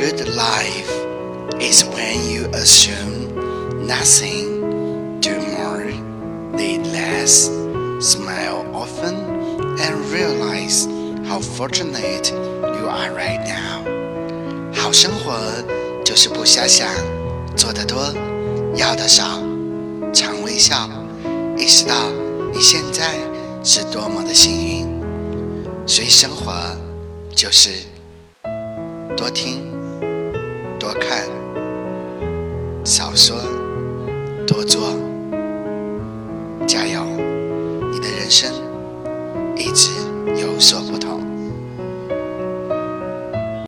good life is when you assume nothing, do more, need less, smile often, and realize how fortunate you are right now. 好生活就是不瞎想，做得多，要的少，常微笑，意识到你现在是多么的幸运。所以生活就是多听、 少说、多做，加油，你的人生一直。